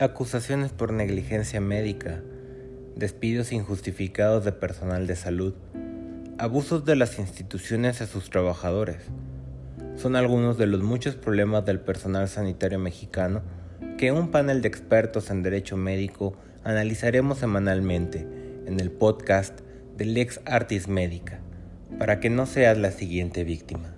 acusaciones por negligencia médica, despidos injustificados de personal de salud, abusos de las instituciones a sus trabajadores. Son algunos de los muchos problemas del personal sanitario mexicano que un panel de expertos en derecho médico analizaremos semanalmente en el podcast de Lex Artis Médica, para que no seas la siguiente víctima.